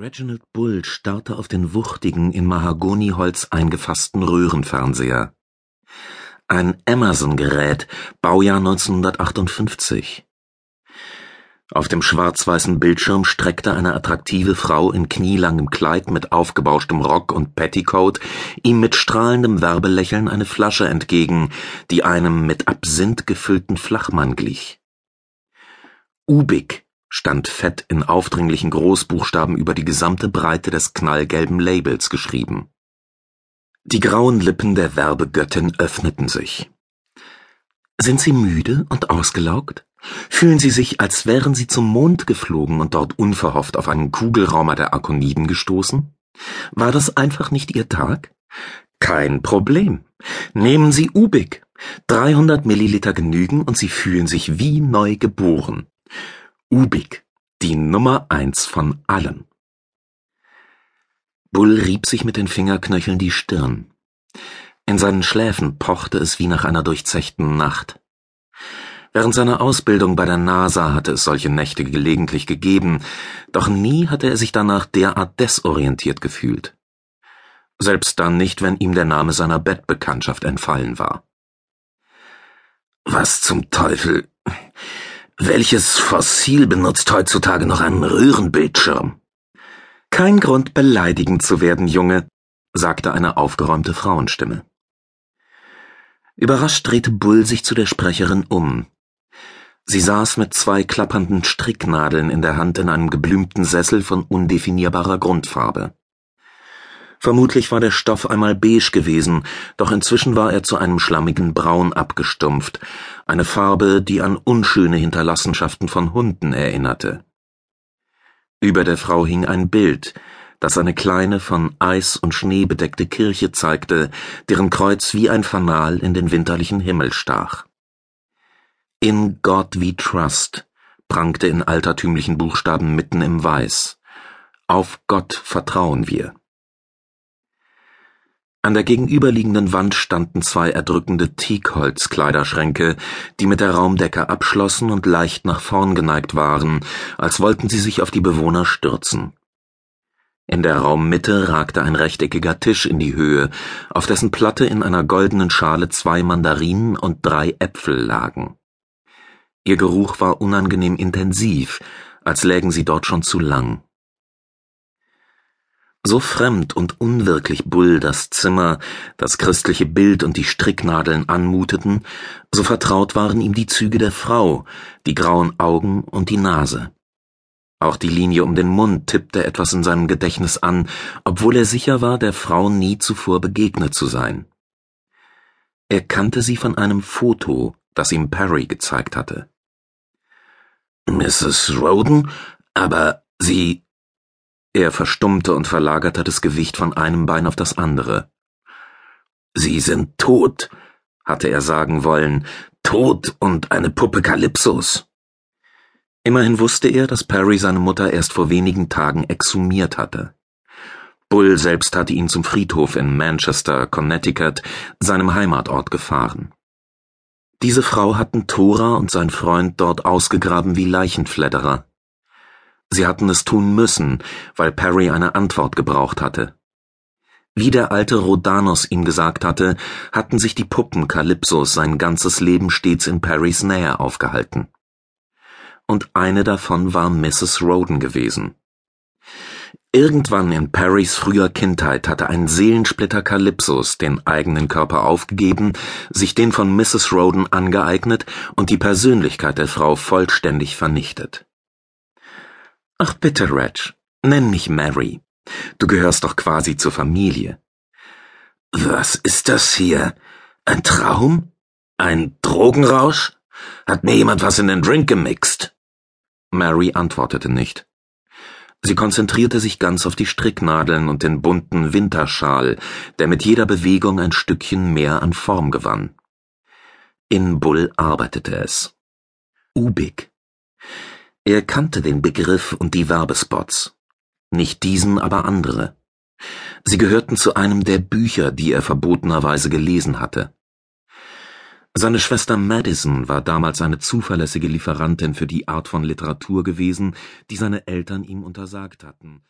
Reginald Bull starrte auf den wuchtigen, in Mahagoniholz eingefassten Röhrenfernseher. Ein Amazon-Gerät, Baujahr 1958. Auf dem schwarz-weißen Bildschirm streckte eine attraktive Frau in knielangem Kleid mit aufgebauschtem Rock und Petticoat ihm mit strahlendem Werbelächeln eine Flasche entgegen, die einem mit Absinth gefüllten Flachmann glich. Ubik stand fett in aufdringlichen Großbuchstaben über die gesamte Breite des knallgelben Labels geschrieben. Die grauen Lippen der Werbegöttin öffneten sich. Sind Sie müde und ausgelaugt? Fühlen Sie sich, als wären Sie zum Mond geflogen und dort unverhofft auf einen Kugelraumer der Arkoniden gestoßen? War das einfach nicht Ihr Tag? Kein Problem. Nehmen Sie Ubik. 300 Milliliter genügen und Sie fühlen sich wie neu geboren. Ubik, die Nummer eins von allen. Bull rieb sich mit den Fingerknöcheln die Stirn. In seinen Schläfen pochte es wie nach einer durchzechten Nacht. Während seiner Ausbildung bei der NASA hatte es solche Nächte gelegentlich gegeben, doch nie hatte er sich danach derart desorientiert gefühlt. Selbst dann nicht, wenn ihm der Name seiner Bettbekanntschaft entfallen war. Was zum Teufel? Welches Fossil benutzt heutzutage noch einen Röhrenbildschirm? Kein Grund, beleidigend zu werden, Junge, sagte eine aufgeräumte Frauenstimme. Überrascht drehte Bull sich zu der Sprecherin um. Sie saß mit zwei klappernden Stricknadeln in der Hand in einem geblümten Sessel von undefinierbarer Grundfarbe. Vermutlich war der Stoff einmal beige gewesen, doch inzwischen war er zu einem schlammigen Braun abgestumpft, eine Farbe, die an unschöne Hinterlassenschaften von Hunden erinnerte. Über der Frau hing ein Bild, das eine kleine von Eis und Schnee bedeckte Kirche zeigte, deren Kreuz wie ein Fanal in den winterlichen Himmel stach. In God we trust prangte in altertümlichen Buchstaben mitten im Weiß. Auf Gott vertrauen wir. An der gegenüberliegenden Wand standen zwei erdrückende Teakholz-Kleiderschränke, die mit der Raumdecke abschlossen und leicht nach vorn geneigt waren, als wollten sie sich auf die Bewohner stürzen. In der Raummitte ragte ein rechteckiger Tisch in die Höhe, auf dessen Platte in einer goldenen Schale zwei Mandarinen und drei Äpfel lagen. Ihr Geruch war unangenehm intensiv, als lägen sie dort schon zu lang. So fremd und unwirklich Bull das Zimmer, das christliche Bild und die Stricknadeln anmuteten, so vertraut waren ihm die Züge der Frau, die grauen Augen und die Nase. Auch die Linie um den Mund tippte etwas in seinem Gedächtnis an, obwohl er sicher war, der Frau nie zuvor begegnet zu sein. Er kannte sie von einem Foto, das ihm Perry gezeigt hatte. Mrs. Roden, aber Sie er verstummte und verlagerte das Gewicht von einem Bein auf das andere. Sie sind tot, hatte er sagen wollen, tot und eine Puppe Kalypsos. Immerhin wusste er, dass Perry seine Mutter erst vor wenigen Tagen exhumiert hatte. Bull selbst hatte ihn zum Friedhof in Manchester, Connecticut, seinem Heimatort, gefahren. Diese Frau hatten Thora und sein Freund dort ausgegraben wie Leichenfledderer. Sie hatten es tun müssen, weil Perry eine Antwort gebraucht hatte. Wie der alte Rhodanos ihm gesagt hatte, hatten sich die Puppen Kalypsos sein ganzes Leben stets in Perrys Nähe aufgehalten. Und eine davon war Mrs. Roden gewesen. Irgendwann in Perrys früher Kindheit hatte ein Seelensplitter Kalypsos den eigenen Körper aufgegeben, sich den von Mrs. Roden angeeignet und die Persönlichkeit der Frau vollständig vernichtet. Ach bitte, Reg, nenn mich Mary. Du gehörst doch quasi zur Familie. Was ist das hier? Ein Traum? Ein Drogenrausch? Hat mir jemand was in den Drink gemixt? Mary antwortete nicht. Sie konzentrierte sich ganz auf die Stricknadeln und den bunten Winterschal, der mit jeder Bewegung ein Stückchen mehr an Form gewann. In Bull arbeitete es. Ubik. Er kannte den Begriff und die Werbespots. Nicht diesen, aber andere. Sie gehörten zu einem der Bücher, die er verbotenerweise gelesen hatte. Seine Schwester Madison war damals eine zuverlässige Lieferantin für die Art von Literatur gewesen, die seine Eltern ihm untersagt hatten